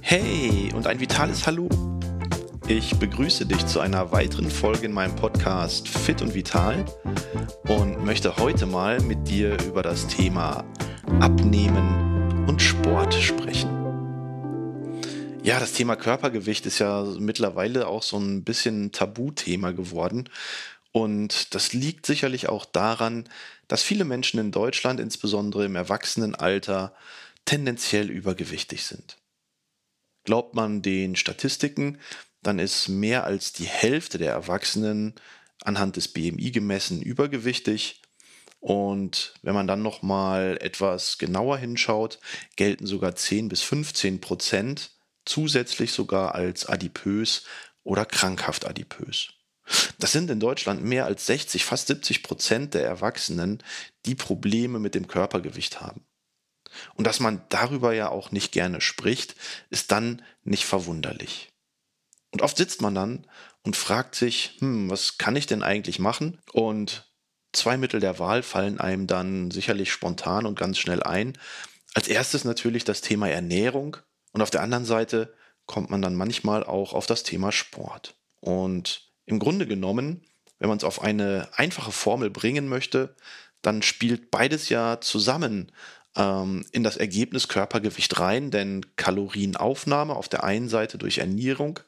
Hey und ein vitales Hallo. Ich begrüße dich zu einer weiteren Folge in meinem Podcast Fit und Vital und möchte heute mal mit dir über das Thema Abnehmen und Sport sprechen. Ja, das Thema Körpergewicht ist ja mittlerweile auch so ein bisschen Tabuthema geworden. Und das liegt sicherlich auch daran, dass viele Menschen in Deutschland, insbesondere im Erwachsenenalter, tendenziell übergewichtig sind. Glaubt man den Statistiken, dann ist mehr als die Hälfte der Erwachsenen anhand des BMI gemessen übergewichtig. Und wenn man dann noch mal etwas genauer hinschaut, gelten sogar 10 bis 15 Prozent zusätzlich sogar als adipös oder krankhaft adipös. Das sind in Deutschland mehr als 60, fast 70 Prozent der Erwachsenen, die Probleme mit dem Körpergewicht haben. Und dass man darüber ja auch nicht gerne spricht, ist dann nicht verwunderlich. Und oft sitzt man dann und fragt sich, hm, was kann ich denn eigentlich machen? Und zwei Mittel der Wahl fallen einem dann sicherlich spontan und ganz schnell ein. Als erstes natürlich das Thema Ernährung und auf der anderen Seite kommt man dann manchmal auch auf das Thema Sport. Und im Grunde genommen, wenn man es auf eine einfache Formel bringen möchte, dann spielt beides ja zusammen ähm, in das Ergebnis Körpergewicht rein, denn Kalorienaufnahme auf der einen Seite durch Ernährung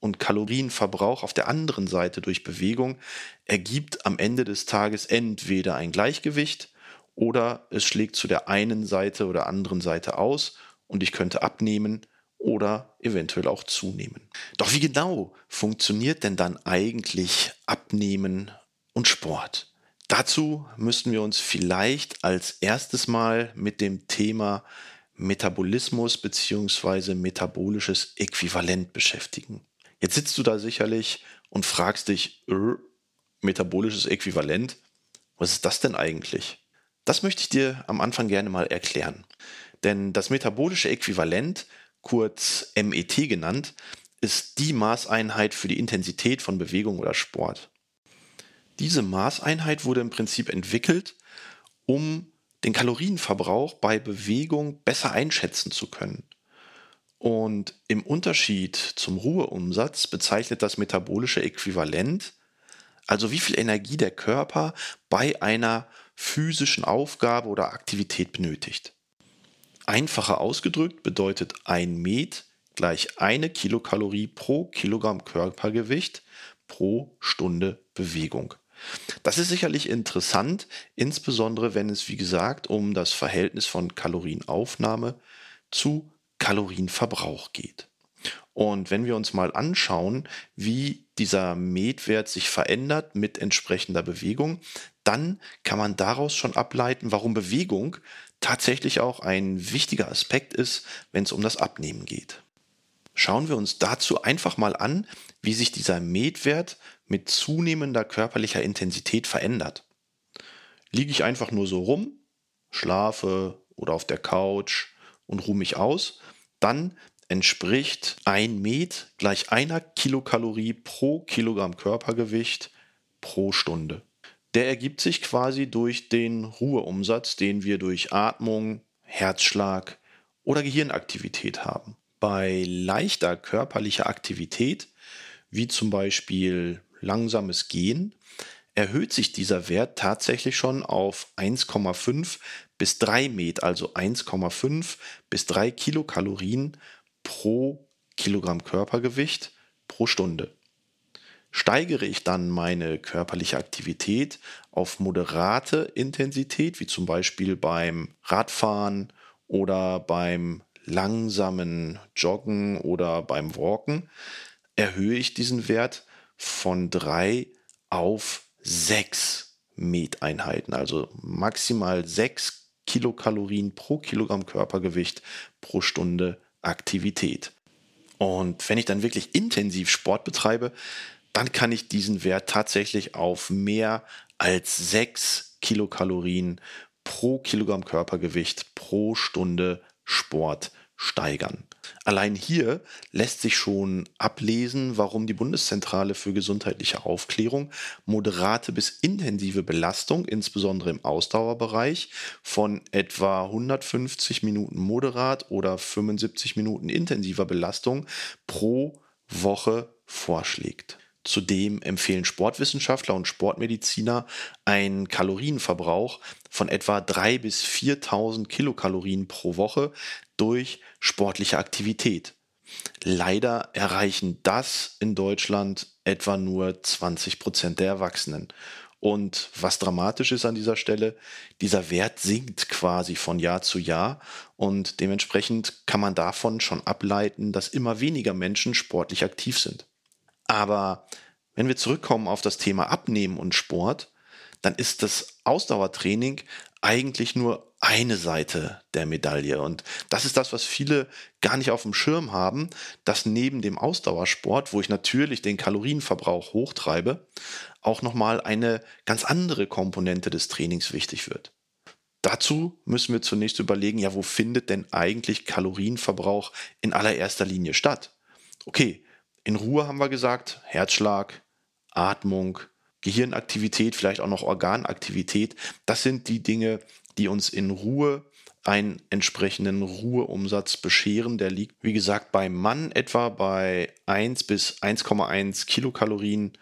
und Kalorienverbrauch auf der anderen Seite durch Bewegung ergibt am Ende des Tages entweder ein Gleichgewicht oder es schlägt zu der einen Seite oder anderen Seite aus und ich könnte abnehmen oder eventuell auch zunehmen. Doch wie genau funktioniert denn dann eigentlich Abnehmen und Sport? Dazu müssten wir uns vielleicht als erstes mal mit dem Thema Metabolismus bzw. metabolisches Äquivalent beschäftigen. Jetzt sitzt du da sicherlich und fragst dich, äh, metabolisches Äquivalent, was ist das denn eigentlich? Das möchte ich dir am Anfang gerne mal erklären. Denn das metabolische Äquivalent, kurz MET genannt, ist die Maßeinheit für die Intensität von Bewegung oder Sport. Diese Maßeinheit wurde im Prinzip entwickelt, um den Kalorienverbrauch bei Bewegung besser einschätzen zu können. Und im Unterschied zum Ruheumsatz bezeichnet das metabolische Äquivalent, also wie viel Energie der Körper bei einer physischen Aufgabe oder Aktivität benötigt. Einfacher ausgedrückt bedeutet ein Met gleich eine Kilokalorie pro Kilogramm Körpergewicht pro Stunde Bewegung. Das ist sicherlich interessant, insbesondere wenn es, wie gesagt, um das Verhältnis von Kalorienaufnahme zu Kalorienverbrauch geht. Und wenn wir uns mal anschauen, wie dieser Metwert sich verändert mit entsprechender Bewegung, dann kann man daraus schon ableiten, warum Bewegung tatsächlich auch ein wichtiger Aspekt ist, wenn es um das Abnehmen geht. Schauen wir uns dazu einfach mal an, wie sich dieser Metwert mit zunehmender körperlicher Intensität verändert. Liege ich einfach nur so rum, schlafe oder auf der Couch und ruhe mich aus, dann entspricht ein Met gleich einer Kilokalorie pro Kilogramm Körpergewicht pro Stunde der ergibt sich quasi durch den Ruheumsatz, den wir durch Atmung, Herzschlag oder Gehirnaktivität haben. Bei leichter körperlicher Aktivität, wie zum Beispiel langsames Gehen, erhöht sich dieser Wert tatsächlich schon auf 1,5 bis 3 Met, also 1,5 bis 3 Kilokalorien pro Kilogramm Körpergewicht pro Stunde. Steigere ich dann meine körperliche Aktivität auf moderate Intensität, wie zum Beispiel beim Radfahren oder beim langsamen Joggen oder beim Walken, erhöhe ich diesen Wert von 3 auf 6 Meteinheiten, also maximal 6 Kilokalorien pro Kilogramm Körpergewicht pro Stunde Aktivität. Und wenn ich dann wirklich intensiv Sport betreibe, dann kann ich diesen Wert tatsächlich auf mehr als 6 Kilokalorien pro Kilogramm Körpergewicht pro Stunde Sport steigern. Allein hier lässt sich schon ablesen, warum die Bundeszentrale für gesundheitliche Aufklärung moderate bis intensive Belastung, insbesondere im Ausdauerbereich, von etwa 150 Minuten moderat oder 75 Minuten intensiver Belastung pro Woche vorschlägt. Zudem empfehlen Sportwissenschaftler und Sportmediziner einen Kalorienverbrauch von etwa 3.000 bis 4.000 Kilokalorien pro Woche durch sportliche Aktivität. Leider erreichen das in Deutschland etwa nur 20 Prozent der Erwachsenen. Und was dramatisch ist an dieser Stelle, dieser Wert sinkt quasi von Jahr zu Jahr und dementsprechend kann man davon schon ableiten, dass immer weniger Menschen sportlich aktiv sind. Aber wenn wir zurückkommen auf das Thema Abnehmen und Sport, dann ist das Ausdauertraining eigentlich nur eine Seite der Medaille. Und das ist das, was viele gar nicht auf dem Schirm haben, dass neben dem Ausdauersport, wo ich natürlich den Kalorienverbrauch hochtreibe, auch nochmal eine ganz andere Komponente des Trainings wichtig wird. Dazu müssen wir zunächst überlegen, ja, wo findet denn eigentlich Kalorienverbrauch in allererster Linie statt? Okay, in Ruhe haben wir gesagt, Herzschlag, Atmung, Gehirnaktivität, vielleicht auch noch Organaktivität. Das sind die Dinge, die uns in Ruhe einen entsprechenden Ruheumsatz bescheren. Der liegt, wie gesagt, beim Mann etwa bei 1 bis 1,1 Kilokalorien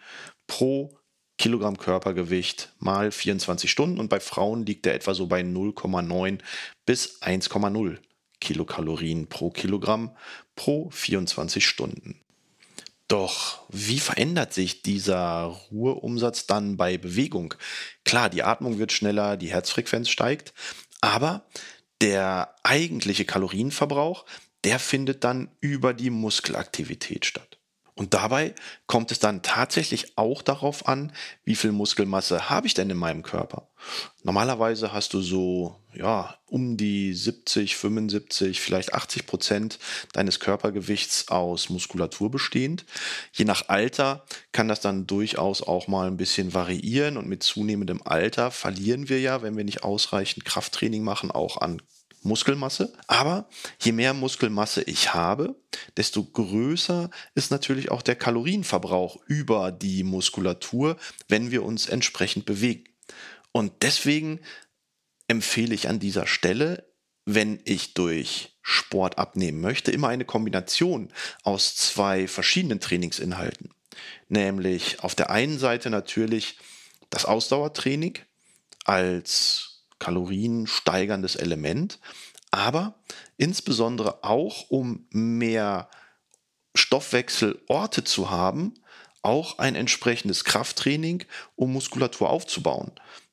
pro Kilogramm Körpergewicht mal 24 Stunden und bei Frauen liegt er etwa so bei 0,9 bis 1,0 Kilokalorien pro Kilogramm pro 24 Stunden. Doch wie verändert sich dieser Ruheumsatz dann bei Bewegung? Klar, die Atmung wird schneller, die Herzfrequenz steigt, aber der eigentliche Kalorienverbrauch, der findet dann über die Muskelaktivität statt. Und dabei kommt es dann tatsächlich auch darauf an, wie viel Muskelmasse habe ich denn in meinem Körper. Normalerweise hast du so, ja, um die 70, 75, vielleicht 80 Prozent deines Körpergewichts aus Muskulatur bestehend. Je nach Alter kann das dann durchaus auch mal ein bisschen variieren und mit zunehmendem Alter verlieren wir ja, wenn wir nicht ausreichend Krafttraining machen, auch an Muskelmasse. Aber je mehr Muskelmasse ich habe, desto größer ist natürlich auch der Kalorienverbrauch über die Muskulatur, wenn wir uns entsprechend bewegen. Und deswegen empfehle ich an dieser Stelle, wenn ich durch Sport abnehmen möchte, immer eine Kombination aus zwei verschiedenen Trainingsinhalten. Nämlich auf der einen Seite natürlich das Ausdauertraining als kaloriensteigerndes Element, aber insbesondere auch, um mehr Stoffwechselorte zu haben, auch ein entsprechendes Krafttraining, um Muskulatur aufzubauen.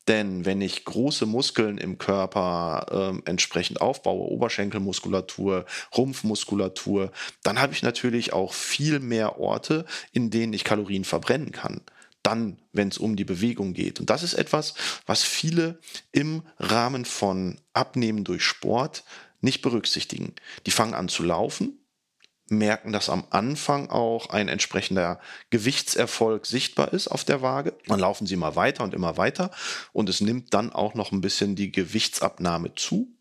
Denn wenn ich große Muskeln im Körper äh, entsprechend aufbaue, Oberschenkelmuskulatur, Rumpfmuskulatur, dann habe ich natürlich auch viel mehr Orte, in denen ich Kalorien verbrennen kann dann, wenn es um die Bewegung geht. Und das ist etwas, was viele im Rahmen von Abnehmen durch Sport nicht berücksichtigen. Die fangen an zu laufen, merken, dass am Anfang auch ein entsprechender Gewichtserfolg sichtbar ist auf der Waage. Dann laufen sie immer weiter und immer weiter und es nimmt dann auch noch ein bisschen die Gewichtsabnahme zu.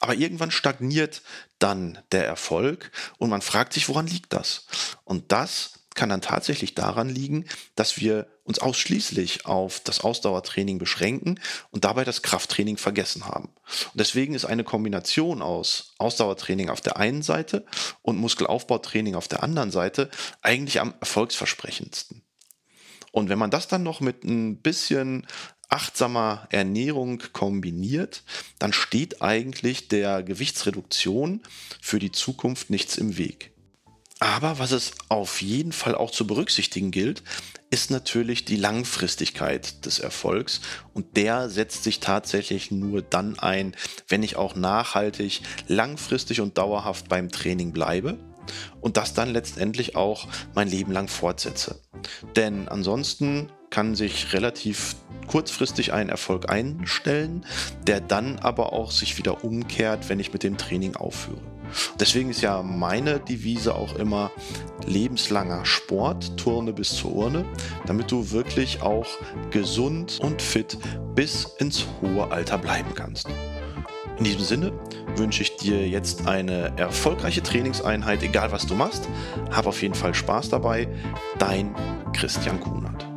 Aber irgendwann stagniert dann der Erfolg und man fragt sich, woran liegt das? Und das kann dann tatsächlich daran liegen, dass wir uns ausschließlich auf das Ausdauertraining beschränken und dabei das Krafttraining vergessen haben. Und deswegen ist eine Kombination aus Ausdauertraining auf der einen Seite und Muskelaufbautraining auf der anderen Seite eigentlich am erfolgsversprechendsten. Und wenn man das dann noch mit ein bisschen achtsamer Ernährung kombiniert, dann steht eigentlich der Gewichtsreduktion für die Zukunft nichts im Weg. Aber was es auf jeden Fall auch zu berücksichtigen gilt, ist natürlich die Langfristigkeit des Erfolgs und der setzt sich tatsächlich nur dann ein, wenn ich auch nachhaltig, langfristig und dauerhaft beim Training bleibe und das dann letztendlich auch mein Leben lang fortsetze. Denn ansonsten kann sich relativ kurzfristig ein Erfolg einstellen, der dann aber auch sich wieder umkehrt, wenn ich mit dem Training aufhöre. Deswegen ist ja meine Devise auch immer lebenslanger Sport, Turne bis zur Urne, damit du wirklich auch gesund und fit bis ins hohe Alter bleiben kannst. In diesem Sinne wünsche ich dir jetzt eine erfolgreiche Trainingseinheit, egal was du machst. Hab auf jeden Fall Spaß dabei. Dein Christian Kunert.